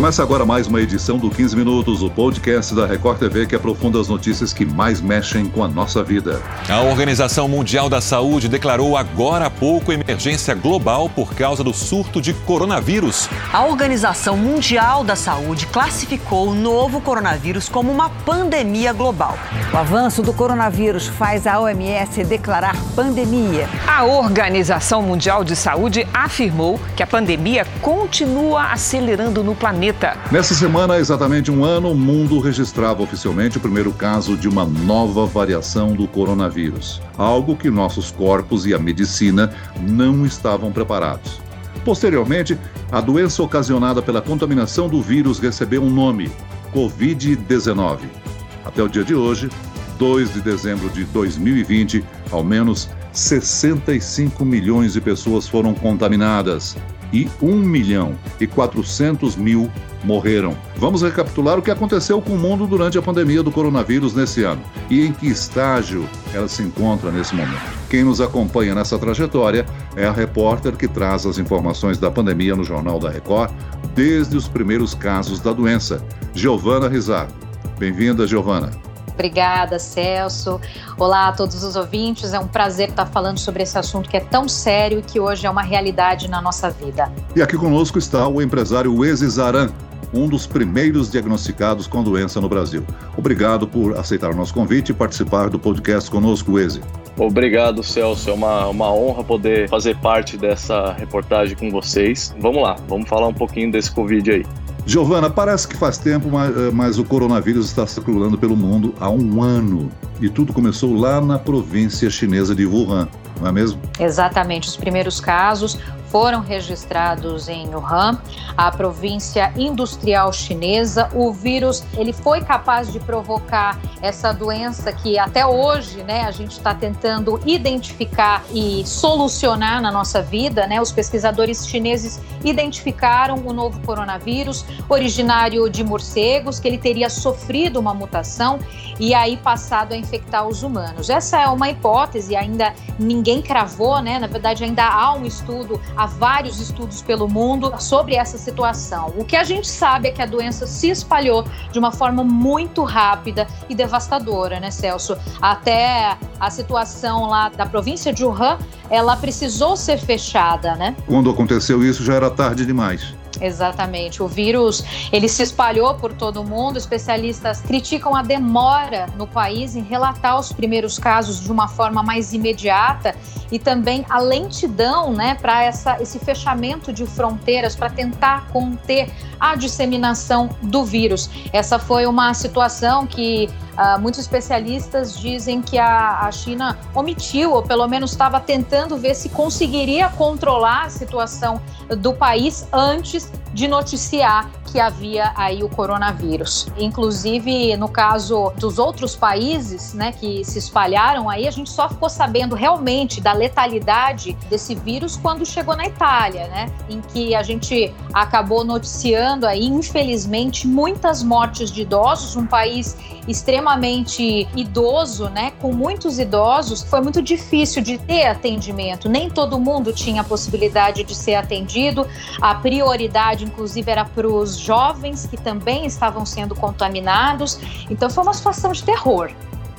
Começa agora mais uma edição do 15 Minutos, o podcast da Record TV que aprofunda as notícias que mais mexem com a nossa vida. A Organização Mundial da Saúde declarou agora há pouco emergência global por causa do surto de coronavírus. A Organização Mundial da Saúde classificou o novo coronavírus como uma pandemia global. O avanço do coronavírus faz a OMS declarar pandemia. A Organização Mundial de Saúde afirmou que a pandemia continua acelerando no planeta planeta. Nessa semana, exatamente um ano, o mundo registrava oficialmente o primeiro caso de uma nova variação do coronavírus, algo que nossos corpos e a medicina não estavam preparados. Posteriormente, a doença ocasionada pela contaminação do vírus recebeu um nome: Covid-19. Até o dia de hoje, 2 de dezembro de 2020, ao menos 65 milhões de pessoas foram contaminadas e 1 milhão e 400 mil morreram. Vamos recapitular o que aconteceu com o mundo durante a pandemia do coronavírus nesse ano e em que estágio ela se encontra nesse momento. Quem nos acompanha nessa trajetória é a repórter que traz as informações da pandemia no Jornal da Record desde os primeiros casos da doença, Giovana Rizardo. Bem-vinda, Giovana. Obrigada, Celso. Olá a todos os ouvintes. É um prazer estar falando sobre esse assunto que é tão sério e que hoje é uma realidade na nossa vida. E aqui conosco está o empresário Wezi Zaran, um dos primeiros diagnosticados com doença no Brasil. Obrigado por aceitar o nosso convite e participar do podcast conosco, Wezi. Obrigado, Celso. É uma, uma honra poder fazer parte dessa reportagem com vocês. Vamos lá, vamos falar um pouquinho desse Covid aí. Giovana, parece que faz tempo, mas, eh, mas, o coronavírus está circulando pelo mundo há um ano. E tudo começou lá na província chinesa de Wuhan, não é mesmo? Exatamente. Os primeiros casos foram registrados em Wuhan, a província industrial chinesa. O vírus ele foi capaz de provocar essa doença que até hoje, né, a gente está tentando identificar e solucionar na nossa vida, né? Os pesquisadores chineses identificaram o novo coronavírus originário de morcegos, que ele teria sofrido uma mutação e aí passado a infectar os humanos. Essa é uma hipótese, ainda ninguém cravou, né? Na verdade, ainda há um estudo há vários estudos pelo mundo sobre essa situação. O que a gente sabe é que a doença se espalhou de uma forma muito rápida e devastadora, né, Celso? Até a situação lá da província de Wuhan, ela precisou ser fechada, né? Quando aconteceu isso já era tarde demais. Exatamente. O vírus, ele se espalhou por todo o mundo. Especialistas criticam a demora no país em relatar os primeiros casos de uma forma mais imediata e também a lentidão, né, para esse fechamento de fronteiras para tentar conter a disseminação do vírus. Essa foi uma situação que Uh, muitos especialistas dizem que a, a, China omitiu, ou pelo menos estava tentando ver se conseguiria controlar a situação do país antes de noticiar que havia aí o coronavírus. Inclusive, no caso dos outros países, né, que se espalharam aí, a gente só ficou sabendo realmente da letalidade desse vírus quando chegou na Itália, né, em que a gente acabou noticiando aí, infelizmente, muitas mortes de idosos, um país extremamente idoso, né, com muitos idosos, foi muito difícil de ter atendimento. Nem todo mundo tinha a possibilidade de ser atendido. A prioridade, inclusive, era para os jovens que também estavam sendo contaminados. Então foi uma situação de terror.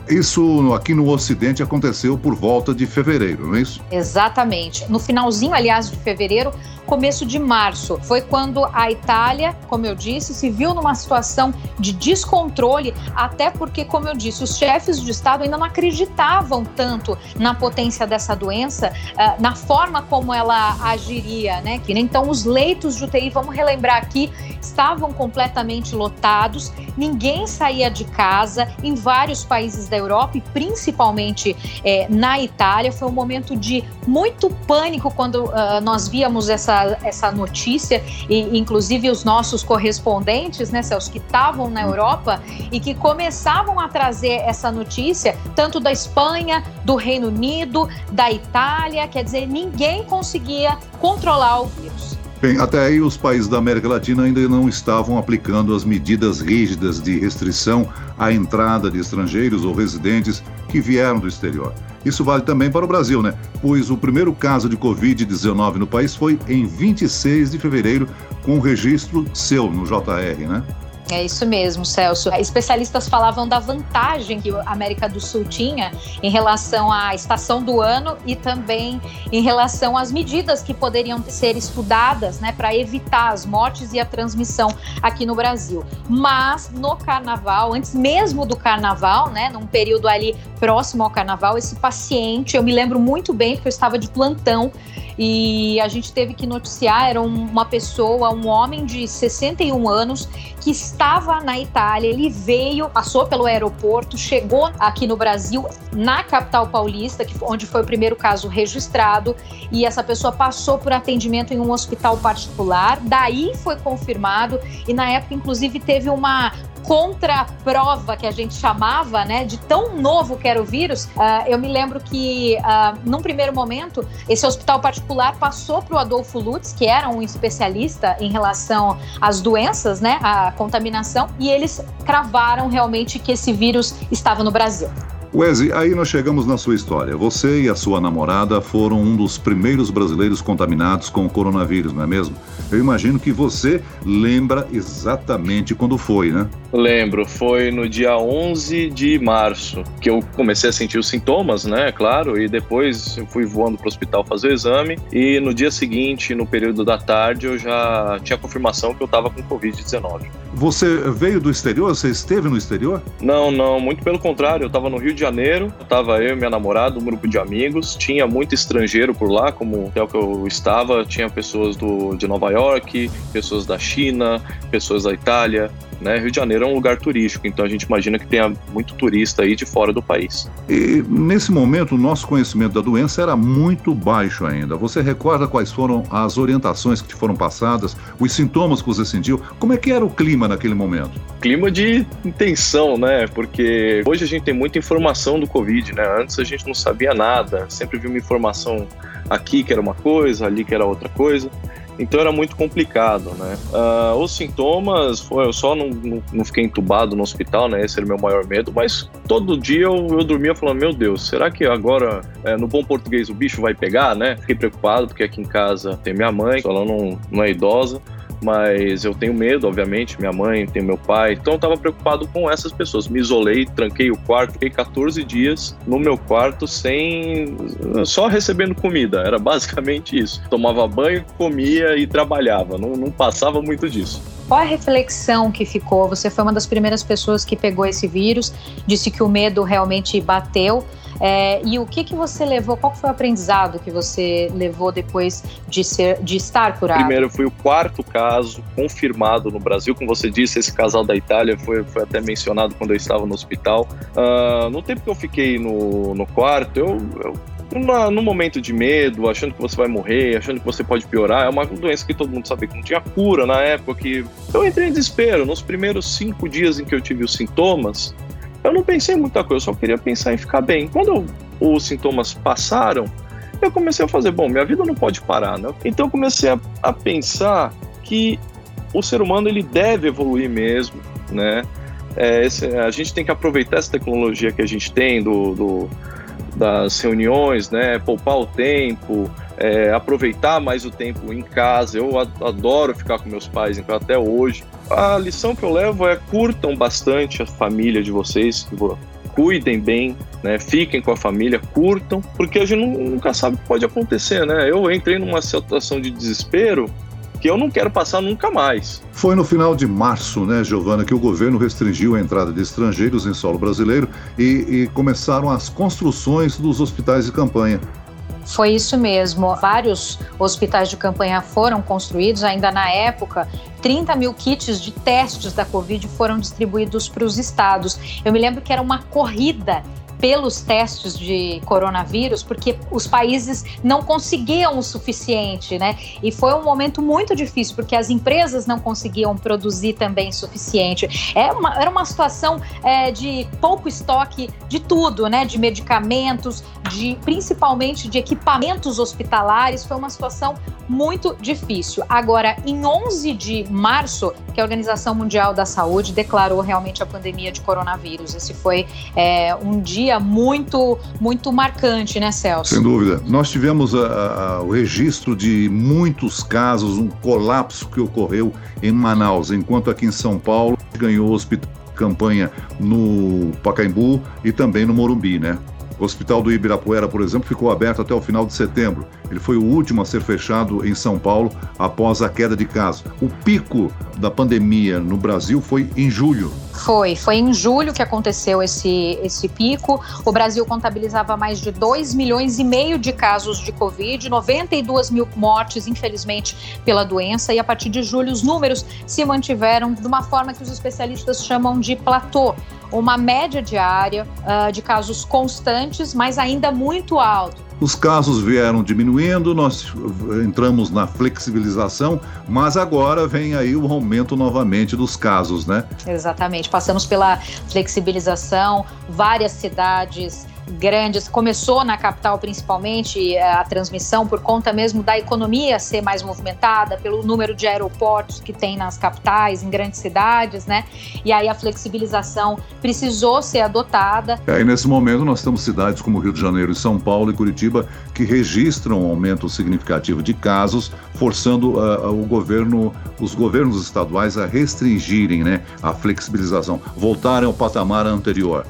Isso aqui no Ocidente aconteceu por volta de fevereiro, não é isso? Exatamente. No finalzinho, aliás, de fevereiro, começo de março. Foi quando a Itália, como eu disse, se viu numa situação de descontrole, até porque, como eu disse, os chefes de Estado ainda não acreditavam tanto na potência dessa doença, eh, na forma como ela agiria, né? Então, os leitos de UTI, vamos relembrar aqui, estavam completamente lotados, ninguém saía de casa em vários países da Europa e principalmente eh, na Itália. Foi um momento de muito pânico quando uh, nós víamos essa essa, notícia, e inclusive os nossos correspondentes, né, Celso, que estavam na Europa e que começavam a trazer essa notícia, tanto da Espanha, do Reino Unido, da Itália, quer dizer, ninguém conseguia controlar o vírus. Bem, até aí os países da América Latina ainda não estavam aplicando as medidas rígidas de restrição à entrada de estrangeiros ou residentes que vieram do exterior. Isso vale também para o Brasil, né? Pois o primeiro caso de Covid-19 no país foi em 26 de fevereiro, com registro seu no JR, né? É isso mesmo, Celso. Especialistas falavam da vantagem que a América do Sul tinha em relação à estação do ano e também em relação às medidas que poderiam ser estudadas né, para evitar as mortes e a transmissão aqui no Brasil. Mas no carnaval, antes mesmo do carnaval, né, num período ali próximo ao carnaval, esse paciente, eu me lembro muito bem, porque eu estava de plantão e a gente teve que noticiar, era uma pessoa, um homem de 61 anos que estava na Itália, ele veio, passou pelo aeroporto, chegou aqui no Brasil, na capital paulista, onde foi o primeiro caso registrado, e essa pessoa passou por atendimento em um hospital particular, daí foi confirmado, e na época, inclusive, teve uma contraprova que a gente chamava, né, de tão novo que era o vírus, uh, eu me lembro que, uh, num primeiro momento, esse hospital particular passou para o Adolfo Lutz, que era um especialista em relação às doenças, né, à contaminação, e eles cravaram realmente que esse vírus estava no Brasil. Wesley, aí nós chegamos na sua história. Você e a sua namorada foram um dos primeiros brasileiros contaminados com o coronavírus, não é mesmo? Eu imagino que você lembra exatamente quando foi, né? Lembro, foi no dia 11 de março que eu comecei a sentir os sintomas, né? Claro, e depois eu fui voando para o hospital fazer o exame. E no dia seguinte, no período da tarde, eu já tinha confirmação que eu estava com Covid-19. Você veio do exterior? Você esteve no exterior? Não, não, muito pelo contrário. Eu estava no Rio de Janeiro, estava eu minha namorada, um grupo de amigos. Tinha muito estrangeiro por lá, como o que eu estava. Tinha pessoas do, de Nova York, pessoas da China, pessoas da Itália, né? Rio de Janeiro é um lugar turístico, então a gente imagina que tenha muito turista aí de fora do país. E nesse momento, o nosso conhecimento da doença era muito baixo ainda. Você recorda quais foram as orientações que te foram passadas, os sintomas que você sentiu? Como é que era o clima naquele momento? Clima de tensão, né? Porque hoje a gente tem muita informação do Covid, né? Antes a gente não sabia nada, sempre viu uma informação aqui que era uma coisa, ali que era outra coisa. Então era muito complicado, né? Uh, os sintomas, eu só não, não, não, fiquei entubado no hospital, né? Esse era o meu maior medo, mas todo dia eu, eu dormia falando, meu Deus, será que agora, é, no bom português, o bicho vai pegar, né? Fiquei preocupado, porque aqui em casa tem minha mãe, ela não, não é idosa, mas eu tenho medo, obviamente, minha mãe, tem meu pai, então eu estava preocupado com essas pessoas. Me isolei, tranquei o quarto, fiquei 14 dias no meu quarto sem só recebendo comida, era basicamente isso. Tomava banho, comia e trabalhava, não, não passava muito disso. Qual a reflexão que ficou? Você foi uma das primeiras pessoas que pegou esse vírus, disse que o medo realmente bateu. É, e o que, que você levou? Qual foi o aprendizado que você levou depois de, ser, de estar curado? Primeiro, foi o quarto caso confirmado no Brasil. Como você disse, esse casal da Itália foi, foi até mencionado quando eu estava no hospital. Uh, no tempo que eu fiquei no, no quarto, eu, eu num momento de medo, achando que você vai morrer, achando que você pode piorar, é uma doença que todo mundo sabia que não tinha cura na época, que eu entrei em desespero. Nos primeiros cinco dias em que eu tive os sintomas, eu não pensei muita coisa, eu só queria pensar em ficar bem. Quando os sintomas passaram, eu comecei a fazer, bom, minha vida não pode parar, né? Então eu comecei a, a pensar que o ser humano ele deve evoluir mesmo, né? É, esse, a gente tem que aproveitar essa tecnologia que a gente tem do, do das reuniões, né? Poupar o tempo, é, aproveitar mais o tempo em casa. Eu adoro ficar com meus pais, então até hoje. A lição que eu levo é curtam bastante a família de vocês, cuidem bem, né? Fiquem com a família, curtam, porque a gente nunca sabe o que pode acontecer, né? Eu entrei numa situação de desespero que eu não quero passar nunca mais. Foi no final de março, né, Giovana, que o governo restringiu a entrada de estrangeiros em solo brasileiro e, e começaram as construções dos hospitais de campanha. Foi isso mesmo. Vários hospitais de campanha foram construídos. Ainda na época, 30 mil kits de testes da Covid foram distribuídos para os estados. Eu me lembro que era uma corrida pelos testes de coronavírus, porque os países não conseguiam o suficiente, né? E foi um momento muito difícil, porque as empresas não conseguiam produzir também o suficiente. Era é uma, era uma situação é, de pouco estoque de tudo, né? De medicamentos, de principalmente de equipamentos hospitalares. Foi uma situação muito difícil. Agora, em 11 de março, que a Organização Mundial da Saúde declarou realmente a pandemia de coronavírus. Esse foi é, um dia muito, muito marcante, né, Celso? Sem dúvida. Nós tivemos a, a, o registro de muitos casos, um colapso que ocorreu em Manaus, enquanto aqui em São Paulo ganhou hospital campanha no Pacaembu e também no Morumbi, né? O Hospital do Ibirapuera, por exemplo, ficou aberto até o final de setembro. Ele foi o último a ser fechado em São Paulo após a queda de casos. O pico da pandemia no Brasil foi em julho. Foi, foi em julho que aconteceu esse, esse pico. O Brasil contabilizava mais de 2 milhões e meio de casos de Covid, 92 mil mortes, infelizmente, pela doença. E a partir de julho, os números se mantiveram de uma forma que os especialistas chamam de platô uma média diária uh, de casos constantes, mas ainda muito alto. Os casos vieram diminuindo, nós entramos na flexibilização, mas agora vem aí o aumento novamente dos casos, né? Exatamente. Passamos pela flexibilização, várias cidades grandes. Começou na capital, principalmente, eh, a transmissão por conta mesmo da economia ser mais movimentada, pelo número de aeroportos que tem nas capitais, em grandes cidades, né? E aí a flexibilização precisou ser adotada. E aí, nesse momento, nós temos cidades como Rio de Janeiro, São Paulo e Curitiba que registram um aumento significativo de casos, forçando uh, o governo, os governos estaduais a restringirem né, a flexibilização, voltarem ao patamar anterior.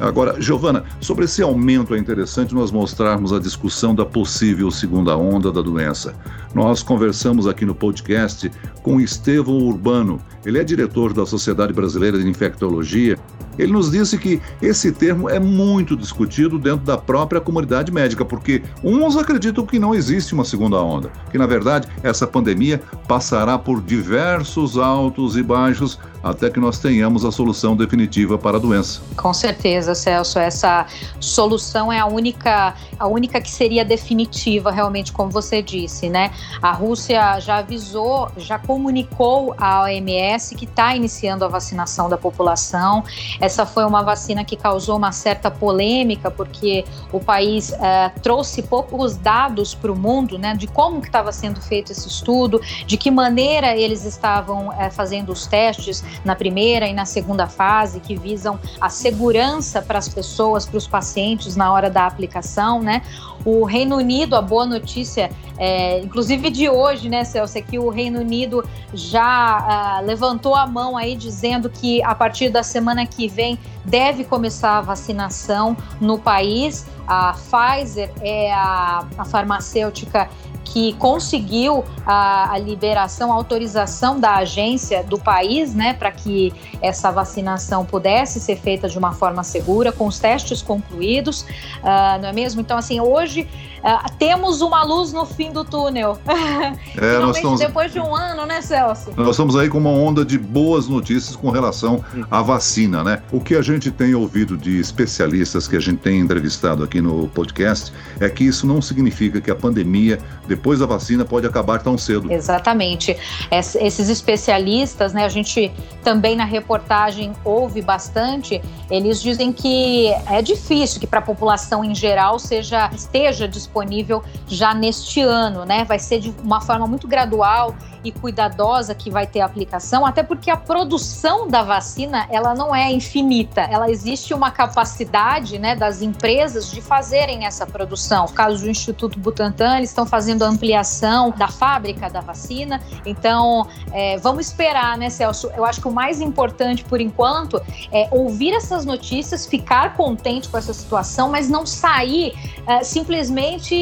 Agora, Giovana, sobre esse aumento é interessante nós mostrarmos a discussão da possível segunda onda da doença. Nós conversamos aqui no podcast com Estevão Urbano, ele é diretor da Sociedade Brasileira de Infectologia ele nos disse que esse termo é muito discutido dentro da própria comunidade médica, porque uns acreditam que não existe uma segunda onda, que na verdade essa pandemia passará por diversos altos e baixos até que nós tenhamos a solução definitiva para a doença. Com certeza, Celso, essa solução é a única, a única que seria definitiva, realmente, como você disse, né? A Rússia já avisou, já comunicou à OMS que está iniciando a vacinação da população. Essa foi uma vacina que causou uma certa polêmica, porque o país é, trouxe poucos dados para o mundo, né, de como que estava sendo feito esse estudo, de que maneira eles estavam é, fazendo os testes na primeira e na segunda fase, que visam a segurança para as pessoas, para os pacientes na hora da aplicação, né? O Reino Unido, a boa notícia, é, inclusive de hoje, né, Celso, é que o Reino Unido já uh, levantou a mão aí dizendo que a partir da semana que vem deve começar a vacinação no país. A Pfizer é a, a farmacêutica que conseguiu a, a, liberação, a autorização da agência do país, né, para que essa vacinação pudesse ser feita de uma forma segura, com os testes concluídos, uh, não é mesmo? Então, assim, hoje uh, temos uma luz no fim do túnel. É, nós estamos... depois de um ano, né, Celso? Nós estamos aí com uma onda de boas notícias com relação à vacina, né? O que a gente tem ouvido de especialistas que a gente tem entrevistado aqui no podcast é que isso não significa que a pandemia, depois da vacina, pode acabar tão cedo. Exatamente. esses especialistas, né, a gente também na reportagem ouve bastante, eles dizem que é difícil que para a população em geral seja esteja disponível já neste ano, né? Vai ser de uma forma muito gradual e cuidadosa que vai ter a aplicação, até porque a produção da vacina ela não é infinita, ela existe uma capacidade né, das empresas de fazerem essa produção. No caso do Instituto Butantan, eles estão fazendo a ampliação da fábrica da vacina, então é, vamos esperar, né, Celso? Eu acho que o mais importante por enquanto é ouvir essas notícias, ficar contente com essa situação, mas não sair é, simplesmente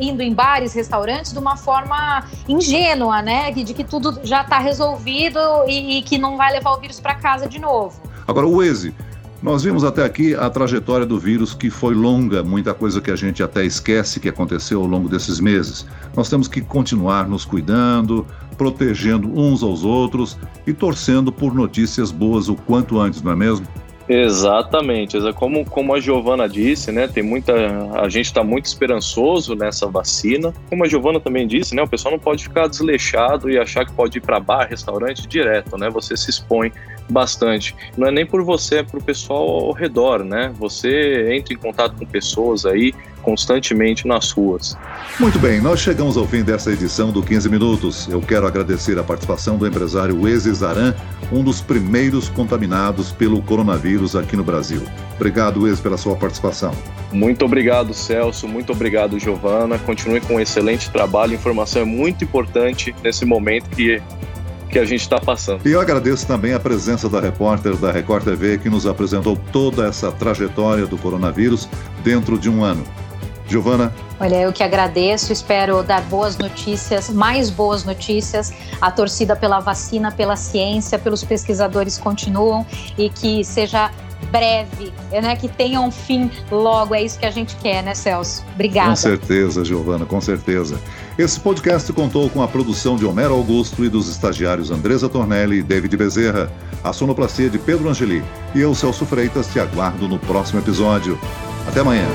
indo em bares, restaurantes de uma forma ingênua, né? De que tudo já está resolvido e, e, que não vai levar o vírus para casa de novo. Agora, o Waze, nós vimos até aqui a trajetória do vírus que foi longa, muita coisa que a gente até esquece que aconteceu ao longo desses meses. Nós temos que continuar nos cuidando, protegendo uns aos outros e torcendo por notícias boas o quanto antes, não é mesmo? Exatamente, como, como a Giovana disse, né? Tem muita. A gente está muito esperançoso nessa vacina. Como a Giovana também disse, né? O pessoal não pode ficar desleixado e achar que pode ir para bar, restaurante direto, né? Você se expõe bastante. Não é nem por você, é para o pessoal ao redor, né? Você entra em contato com pessoas aí constantemente nas ruas. Muito bem, nós chegamos ao fim dessa edição do 15 Minutos. Eu quero agradecer a participação do empresário Eze Zaran, um dos primeiros contaminados pelo coronavírus aqui no Brasil. Obrigado, Eze, pela sua participação. Muito obrigado, Celso. Muito obrigado, Giovana. Continue com um excelente trabalho. Informação é muito importante nesse momento que que a gente está passando. E eu agradeço também a presença da repórter da Record TV que nos apresentou toda essa trajetória do coronavírus dentro de um ano. Giovana? Olha, eu que agradeço, espero dar boas notícias, mais boas notícias. A torcida pela vacina, pela ciência, pelos pesquisadores continuam e que seja breve, né, que tenha um fim logo. É isso que a gente quer, né, Celso? Obrigada. Com certeza, Giovana, com certeza. Esse podcast contou com a produção de Homero Augusto e dos estagiários Andresa Tornelli e David Bezerra, a sonoplastia de Pedro Angeli. E eu, Celso Freitas, te aguardo no próximo episódio. Até amanhã.